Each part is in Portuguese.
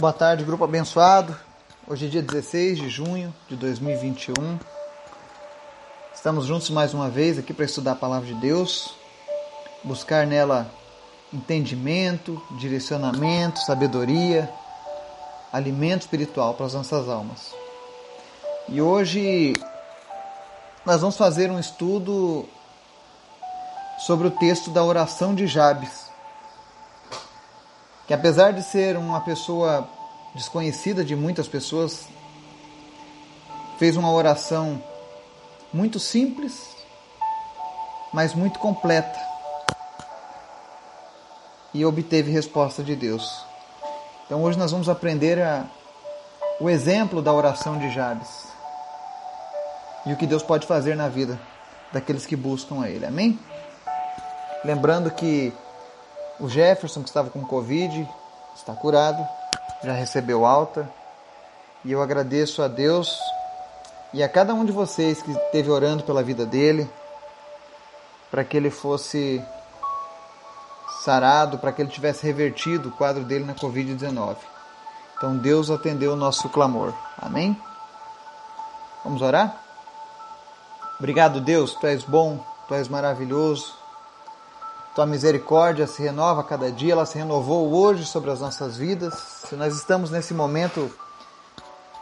Boa tarde, grupo abençoado. Hoje é dia 16 de junho de 2021. Estamos juntos mais uma vez aqui para estudar a palavra de Deus, buscar nela entendimento, direcionamento, sabedoria, alimento espiritual para as nossas almas. E hoje nós vamos fazer um estudo sobre o texto da oração de Jabes que apesar de ser uma pessoa desconhecida de muitas pessoas, fez uma oração muito simples, mas muito completa e obteve resposta de Deus. Então hoje nós vamos aprender a, o exemplo da oração de Jabes e o que Deus pode fazer na vida daqueles que buscam a Ele. Amém? Lembrando que o Jefferson, que estava com Covid, está curado, já recebeu alta. E eu agradeço a Deus e a cada um de vocês que esteve orando pela vida dele, para que ele fosse sarado, para que ele tivesse revertido o quadro dele na Covid-19. Então Deus atendeu o nosso clamor. Amém? Vamos orar? Obrigado, Deus, tu és bom, tu és maravilhoso. Tua misericórdia se renova a cada dia, ela se renovou hoje sobre as nossas vidas. Se nós estamos nesse momento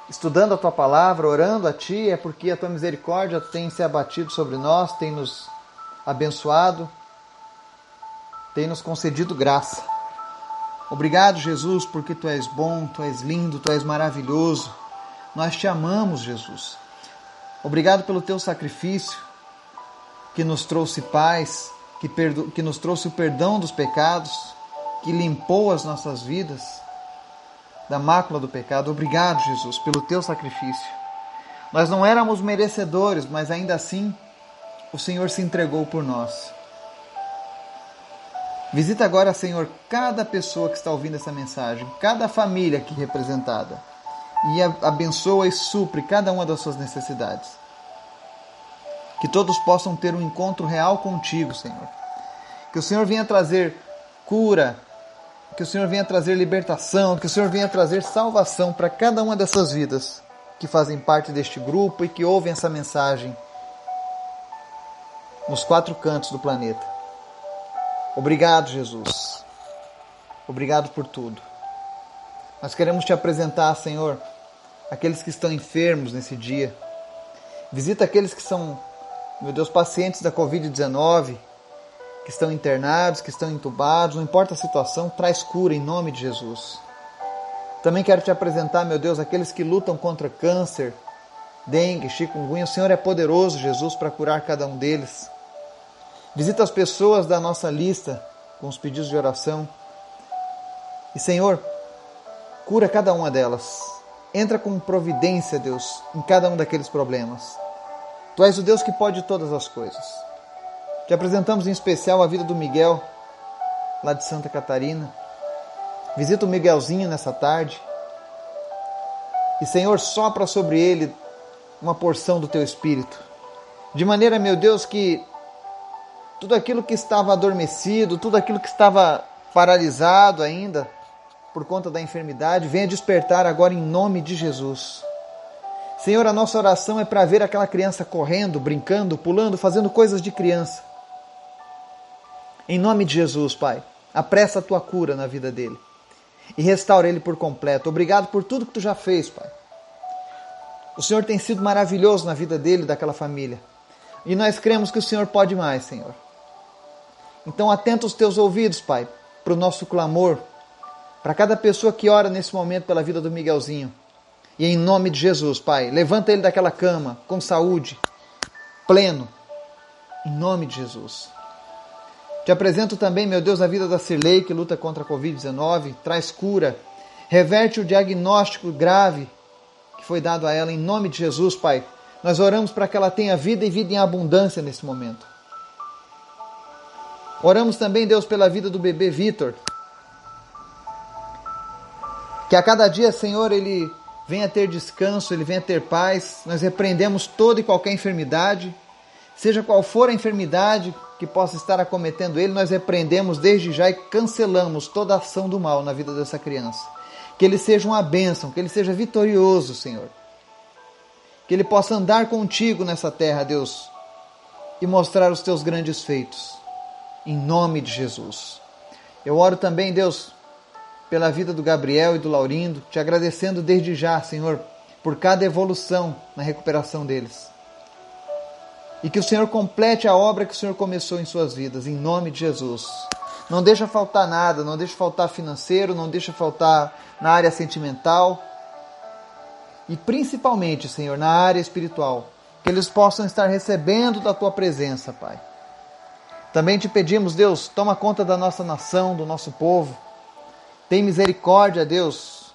estudando a tua palavra, orando a ti, é porque a tua misericórdia tem se abatido sobre nós, tem nos abençoado, tem nos concedido graça. Obrigado, Jesus, porque tu és bom, tu és lindo, tu és maravilhoso. Nós te amamos, Jesus. Obrigado pelo teu sacrifício que nos trouxe paz, que, perdo, que nos trouxe o perdão dos pecados, que limpou as nossas vidas da mácula do pecado. Obrigado, Jesus, pelo teu sacrifício. Nós não éramos merecedores, mas ainda assim o Senhor se entregou por nós. Visita agora, Senhor, cada pessoa que está ouvindo essa mensagem, cada família aqui representada, e abençoa e supre cada uma das suas necessidades. Que todos possam ter um encontro real contigo, Senhor. Que o Senhor venha trazer cura, que o Senhor venha trazer libertação, que o Senhor venha trazer salvação para cada uma dessas vidas que fazem parte deste grupo e que ouvem essa mensagem nos quatro cantos do planeta. Obrigado, Jesus. Obrigado por tudo. Nós queremos te apresentar, Senhor, aqueles que estão enfermos nesse dia. Visita aqueles que são meu Deus, pacientes da Covid-19 que estão internados, que estão entubados, não importa a situação, traz cura em nome de Jesus. Também quero te apresentar, meu Deus, aqueles que lutam contra câncer, dengue, chikungunya. O Senhor é poderoso, Jesus, para curar cada um deles. Visita as pessoas da nossa lista com os pedidos de oração. E, Senhor, cura cada uma delas. Entra com providência, Deus, em cada um daqueles problemas. Tu és o Deus que pode todas as coisas. Te apresentamos em especial a vida do Miguel, lá de Santa Catarina. Visita o Miguelzinho nessa tarde. E, Senhor, sopra sobre ele uma porção do teu espírito. De maneira, meu Deus, que tudo aquilo que estava adormecido, tudo aquilo que estava paralisado ainda por conta da enfermidade, venha despertar agora em nome de Jesus. Senhor, a nossa oração é para ver aquela criança correndo, brincando, pulando, fazendo coisas de criança. Em nome de Jesus, Pai, apressa a tua cura na vida dele e restaura ele por completo. Obrigado por tudo que tu já fez, Pai. O Senhor tem sido maravilhoso na vida dele e daquela família. E nós cremos que o Senhor pode mais, Senhor. Então atenta os teus ouvidos, Pai, para o nosso clamor, para cada pessoa que ora nesse momento pela vida do Miguelzinho. E em nome de Jesus, Pai, levanta ele daquela cama com saúde, pleno. Em nome de Jesus. Te apresento também, meu Deus, a vida da Cirlei, que luta contra a Covid-19, traz cura, reverte o diagnóstico grave que foi dado a ela em nome de Jesus, Pai. Nós oramos para que ela tenha vida e vida em abundância nesse momento. Oramos também, Deus, pela vida do bebê Vitor. Que a cada dia, Senhor, ele venha ter descanso, ele venha ter paz. Nós repreendemos toda e qualquer enfermidade, seja qual for a enfermidade que possa estar acometendo ele, nós repreendemos desde já e cancelamos toda ação do mal na vida dessa criança. Que ele seja uma bênção, que ele seja vitorioso, Senhor. Que ele possa andar contigo nessa terra, Deus, e mostrar os teus grandes feitos. Em nome de Jesus. Eu oro também, Deus, pela vida do Gabriel e do Laurindo, te agradecendo desde já, Senhor, por cada evolução na recuperação deles. E que o Senhor complete a obra que o Senhor começou em suas vidas, em nome de Jesus. Não deixa faltar nada, não deixa faltar financeiro, não deixa faltar na área sentimental. E principalmente, Senhor, na área espiritual, que eles possam estar recebendo da tua presença, Pai. Também te pedimos, Deus, toma conta da nossa nação, do nosso povo. Tem misericórdia, Deus.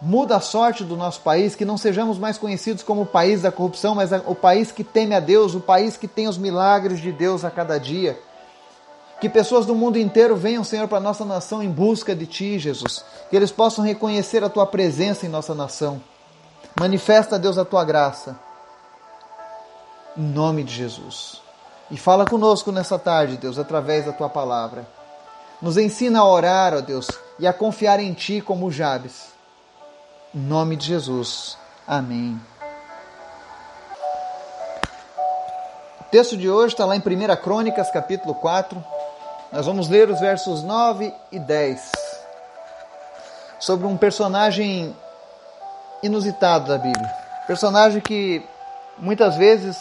Muda a sorte do nosso país, que não sejamos mais conhecidos como o país da corrupção, mas o país que teme a Deus, o país que tem os milagres de Deus a cada dia. Que pessoas do mundo inteiro venham, Senhor, para a nossa nação em busca de Ti, Jesus. Que eles possam reconhecer a Tua presença em nossa nação. Manifesta, Deus, a Tua graça. Em nome de Jesus. E fala conosco nessa tarde, Deus, através da Tua palavra. Nos ensina a orar, ó Deus, e a confiar em Ti como Jabes. Em nome de Jesus. Amém. O texto de hoje está lá em 1 Crônicas, capítulo 4, nós vamos ler os versos 9 e 10 sobre um personagem inusitado da Bíblia. Personagem que muitas vezes,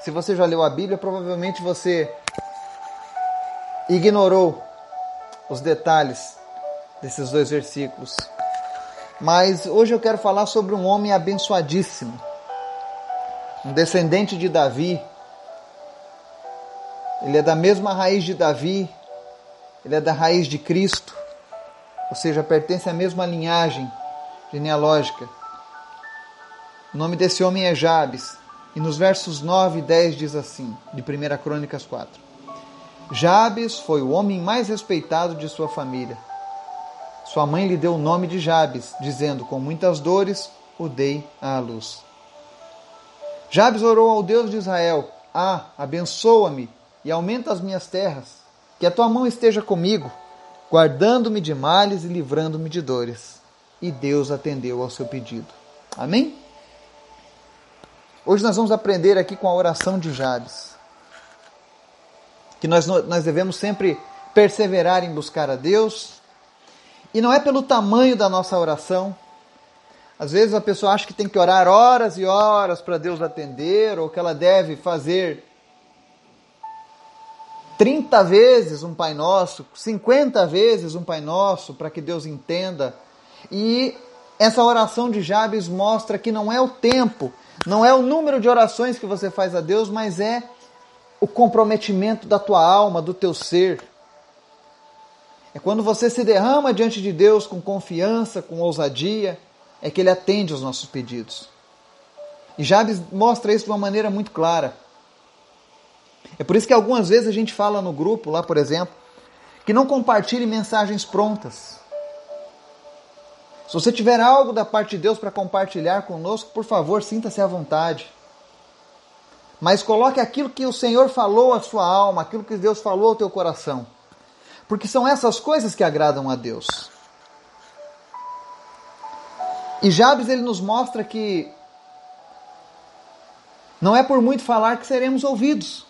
se você já leu a Bíblia, provavelmente você ignorou os detalhes desses dois versículos. Mas hoje eu quero falar sobre um homem abençoadíssimo, um descendente de Davi. Ele é da mesma raiz de Davi, ele é da raiz de Cristo, ou seja, pertence à mesma linhagem genealógica. O nome desse homem é Jabes, e nos versos 9 e 10 diz assim, de 1 Crônicas 4. Jabes foi o homem mais respeitado de sua família. Sua mãe lhe deu o nome de Jabes, dizendo: Com muitas dores o dei à luz. Jabes orou ao Deus de Israel: Ah, abençoa-me e aumenta as minhas terras que a tua mão esteja comigo, guardando-me de males e livrando-me de dores. E Deus atendeu ao seu pedido. Amém? Hoje nós vamos aprender aqui com a oração de Jabes. Que nós, nós devemos sempre perseverar em buscar a Deus. E não é pelo tamanho da nossa oração. Às vezes a pessoa acha que tem que orar horas e horas para Deus atender, ou que ela deve fazer 30 vezes um Pai Nosso, 50 vezes um Pai Nosso, para que Deus entenda. E essa oração de Jabes mostra que não é o tempo, não é o número de orações que você faz a Deus, mas é o comprometimento da tua alma, do teu ser. É quando você se derrama diante de Deus com confiança, com ousadia, é que Ele atende aos nossos pedidos. E Jabes mostra isso de uma maneira muito clara. É por isso que algumas vezes a gente fala no grupo, lá por exemplo, que não compartilhe mensagens prontas. Se você tiver algo da parte de Deus para compartilhar conosco, por favor, sinta-se à vontade. Mas coloque aquilo que o Senhor falou à sua alma, aquilo que Deus falou ao teu coração. Porque são essas coisas que agradam a Deus. E Jabes ele nos mostra que não é por muito falar que seremos ouvidos.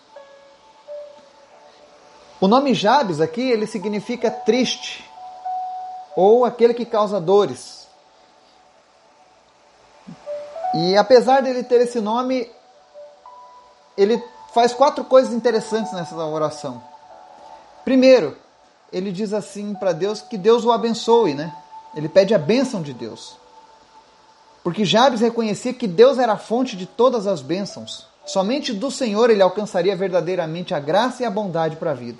O nome Jabes aqui, ele significa triste ou aquele que causa dores. E apesar dele ter esse nome, ele faz quatro coisas interessantes nessa oração. Primeiro, ele diz assim para Deus que Deus o abençoe, né? Ele pede a bênção de Deus. Porque Jabes reconhecia que Deus era a fonte de todas as bênçãos. Somente do Senhor ele alcançaria verdadeiramente a graça e a bondade para a vida.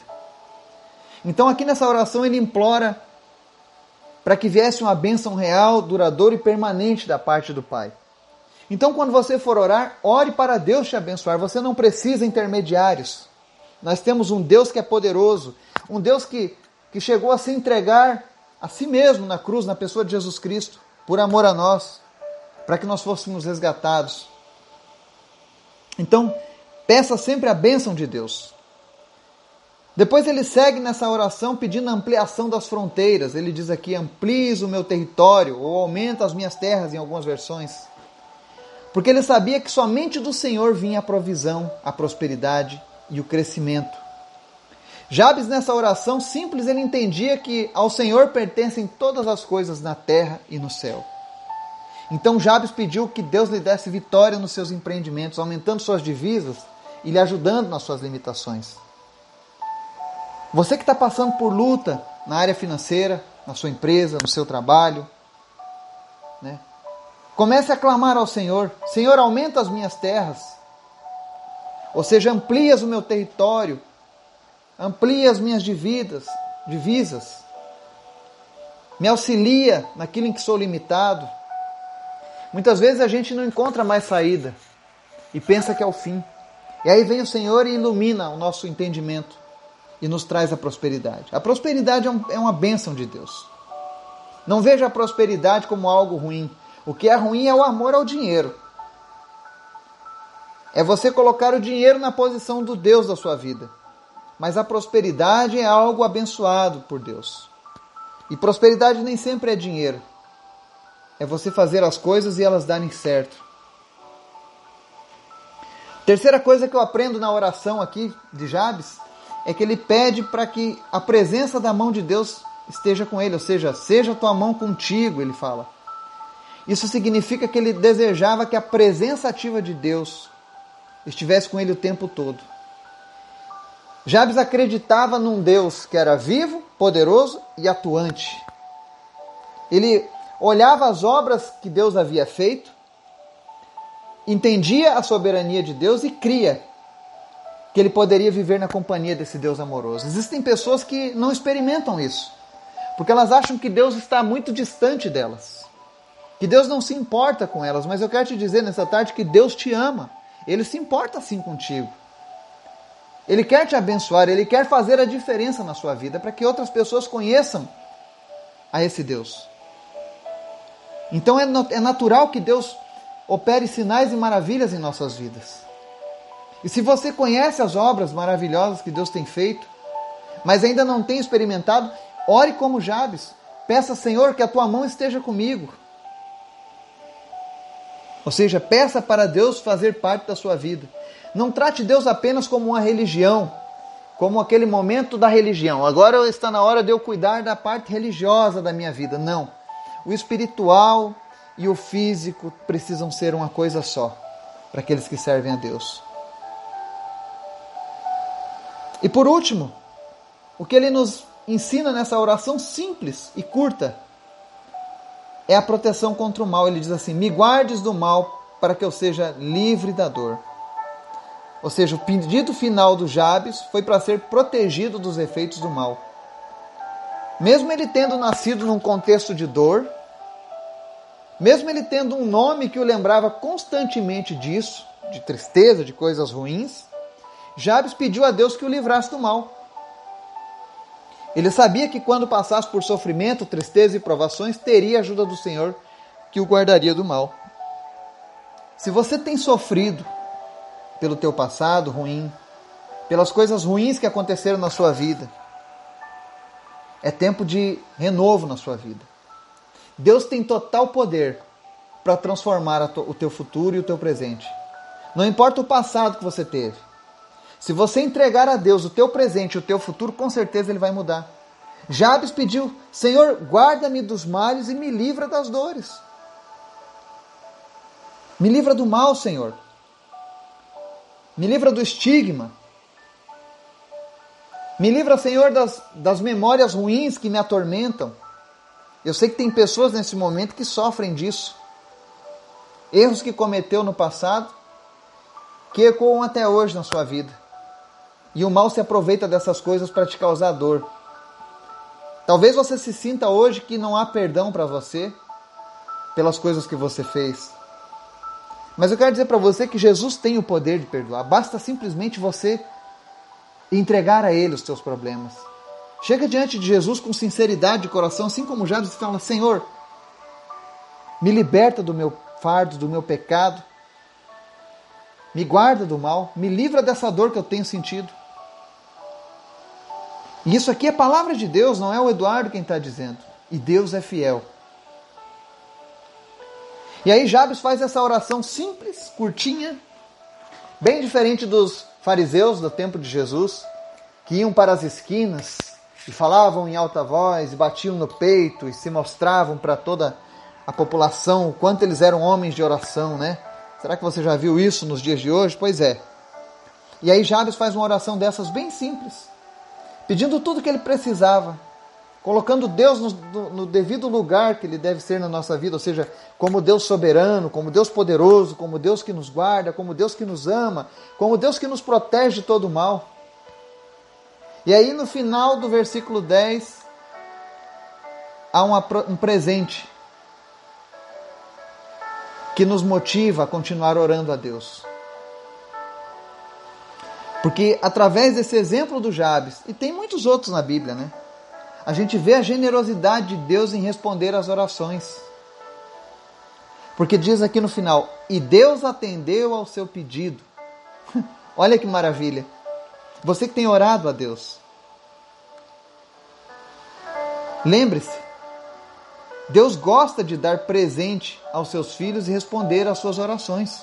Então, aqui nessa oração, ele implora para que viesse uma bênção real, duradoura e permanente da parte do Pai. Então, quando você for orar, ore para Deus te abençoar. Você não precisa intermediários. Nós temos um Deus que é poderoso, um Deus que, que chegou a se entregar a si mesmo na cruz, na pessoa de Jesus Cristo, por amor a nós, para que nós fôssemos resgatados. Então, peça sempre a bênção de Deus. Depois ele segue nessa oração pedindo ampliação das fronteiras. Ele diz aqui: amplies o meu território, ou aumenta as minhas terras, em algumas versões. Porque ele sabia que somente do Senhor vinha a provisão, a prosperidade e o crescimento. Jabes, nessa oração simples, ele entendia que ao Senhor pertencem todas as coisas na terra e no céu. Então Jabes pediu que Deus lhe desse vitória nos seus empreendimentos, aumentando suas divisas e lhe ajudando nas suas limitações. Você que está passando por luta na área financeira, na sua empresa, no seu trabalho, né? Comece a clamar ao Senhor: Senhor, aumenta as minhas terras, ou seja, amplias o meu território, amplia as minhas dividas, divisas, me auxilia naquilo em que sou limitado. Muitas vezes a gente não encontra mais saída e pensa que é o fim. E aí vem o Senhor e ilumina o nosso entendimento e nos traz a prosperidade. A prosperidade é, é uma bênção de Deus. Não veja a prosperidade como algo ruim. O que é ruim é o amor ao dinheiro. É você colocar o dinheiro na posição do Deus da sua vida. Mas a prosperidade é algo abençoado por Deus. E prosperidade nem sempre é dinheiro. É você fazer as coisas e elas darem certo. Terceira coisa que eu aprendo na oração aqui de Jabes é que ele pede para que a presença da mão de Deus esteja com ele, ou seja, seja tua mão contigo, ele fala. Isso significa que ele desejava que a presença ativa de Deus estivesse com ele o tempo todo. Jabes acreditava num Deus que era vivo, poderoso e atuante. Ele olhava as obras que Deus havia feito, entendia a soberania de Deus e cria que ele poderia viver na companhia desse Deus amoroso. Existem pessoas que não experimentam isso, porque elas acham que Deus está muito distante delas, que Deus não se importa com elas. Mas eu quero te dizer nessa tarde que Deus te ama, Ele se importa sim contigo. Ele quer te abençoar, Ele quer fazer a diferença na sua vida para que outras pessoas conheçam a esse Deus. Então é, é natural que Deus opere sinais e maravilhas em nossas vidas. E se você conhece as obras maravilhosas que Deus tem feito, mas ainda não tem experimentado, ore como Jabes. Peça, Senhor, que a tua mão esteja comigo. Ou seja, peça para Deus fazer parte da sua vida. Não trate Deus apenas como uma religião, como aquele momento da religião. Agora está na hora de eu cuidar da parte religiosa da minha vida. Não. O espiritual e o físico precisam ser uma coisa só para aqueles que servem a Deus. E por último, o que ele nos ensina nessa oração simples e curta é a proteção contra o mal. Ele diz assim: Me guardes do mal para que eu seja livre da dor. Ou seja, o pedido final do Jabes foi para ser protegido dos efeitos do mal. Mesmo ele tendo nascido num contexto de dor, mesmo ele tendo um nome que o lembrava constantemente disso, de tristeza, de coisas ruins, Jabes pediu a Deus que o livrasse do mal. Ele sabia que quando passasse por sofrimento, tristeza e provações, teria a ajuda do Senhor que o guardaria do mal. Se você tem sofrido pelo teu passado ruim, pelas coisas ruins que aconteceram na sua vida, é tempo de renovo na sua vida. Deus tem total poder para transformar o teu futuro e o teu presente. Não importa o passado que você teve. Se você entregar a Deus o teu presente o teu futuro, com certeza ele vai mudar. Jabes pediu: Senhor, guarda-me dos males e me livra das dores. Me livra do mal, Senhor. Me livra do estigma. Me livra, Senhor, das, das memórias ruins que me atormentam. Eu sei que tem pessoas nesse momento que sofrem disso. Erros que cometeu no passado que ecoam até hoje na sua vida. E o mal se aproveita dessas coisas para te causar dor. Talvez você se sinta hoje que não há perdão para você pelas coisas que você fez. Mas eu quero dizer para você que Jesus tem o poder de perdoar. Basta simplesmente você entregar a Ele os seus problemas. Chega diante de Jesus com sinceridade de coração, assim como já você fala: Senhor, me liberta do meu fardo, do meu pecado, me guarda do mal, me livra dessa dor que eu tenho sentido. E isso aqui é palavra de Deus, não é o Eduardo quem está dizendo. E Deus é fiel. E aí Jabes faz essa oração simples, curtinha, bem diferente dos fariseus do tempo de Jesus, que iam para as esquinas e falavam em alta voz, e batiam no peito e se mostravam para toda a população o quanto eles eram homens de oração, né? Será que você já viu isso nos dias de hoje? Pois é. E aí Jabes faz uma oração dessas bem simples, pedindo tudo que ele precisava, colocando Deus no, no, no, devido lugar que ele deve ser na nossa vida, ou seja, como Deus soberano, como Deus poderoso, como Deus que nos guarda, como Deus que nos ama, como Deus que nos protege de todo mal. E aí no final do versículo 10 há uma, um presente que nos motiva a continuar orando a Deus. Porque através desse exemplo do Jabes, e tem muitos outros na Bíblia, né? A gente vê a generosidade de Deus em responder às orações. Porque diz aqui no final: E Deus atendeu ao seu pedido. Olha que maravilha. Você que tem orado a Deus. Lembre-se, Deus gosta de dar presente aos seus filhos e responder às suas orações.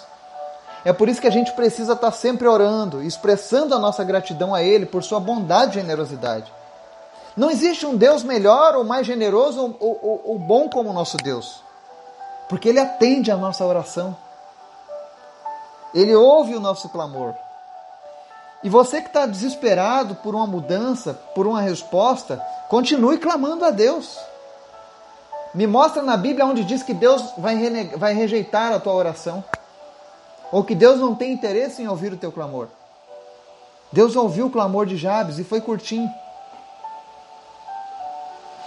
É por isso que a gente precisa estar sempre orando, expressando a nossa gratidão a Ele por sua bondade e generosidade. Não existe um Deus melhor ou mais generoso ou, ou, ou bom como o nosso Deus, porque Ele atende a nossa oração, Ele ouve o nosso clamor. E você que está desesperado por uma mudança, por uma resposta, continue clamando a Deus. Me mostra na Bíblia onde diz que Deus vai, vai rejeitar a tua oração. Ou que Deus não tem interesse em ouvir o teu clamor. Deus ouviu o clamor de Jabes e foi curtinho.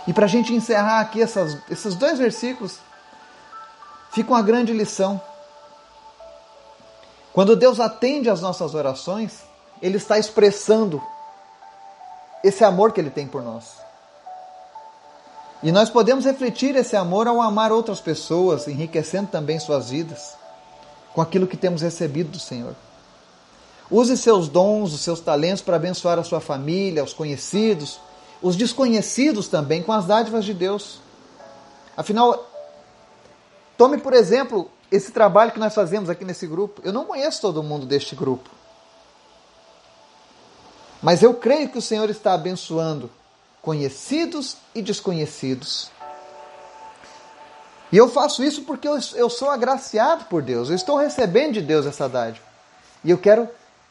E para a gente encerrar aqui essas, esses dois versículos, fica uma grande lição. Quando Deus atende às nossas orações, Ele está expressando esse amor que Ele tem por nós. E nós podemos refletir esse amor ao amar outras pessoas, enriquecendo também suas vidas com aquilo que temos recebido do Senhor. Use seus dons, os seus talentos para abençoar a sua família, os conhecidos, os desconhecidos também com as dádivas de Deus. Afinal, tome por exemplo esse trabalho que nós fazemos aqui nesse grupo. Eu não conheço todo mundo deste grupo. Mas eu creio que o Senhor está abençoando conhecidos e desconhecidos. E eu faço isso porque eu, eu sou agraciado por Deus, eu estou recebendo de Deus essa dádiva. E eu quero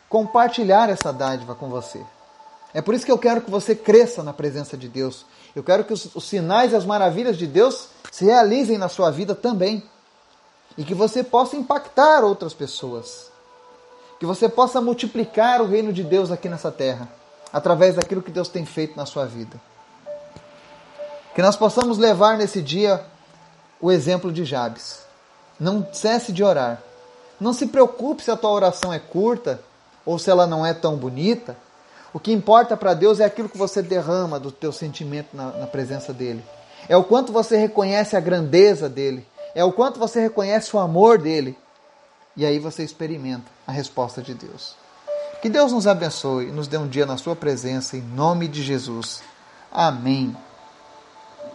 compartilhar essa dádiva com você. É por isso que eu quero que você cresça na presença de Deus. Eu quero que os, os sinais e as maravilhas de Deus se realizem na sua vida também. E que você possa impactar outras pessoas. Que você possa multiplicar o reino de Deus aqui nessa terra através daquilo que Deus tem feito na sua vida. Que nós possamos levar nesse dia o exemplo de Jabes. Não cesse de orar. Não se preocupe se a tua oração é curta ou se ela não é tão bonita. O que importa para Deus é aquilo que você derrama do teu sentimento na, na presença dele. É o quanto você reconhece a grandeza dele. É o quanto você reconhece o amor dele. E aí você experimenta a resposta de Deus. Que Deus nos abençoe e nos dê um dia na Sua presença, em nome de Jesus. Amém.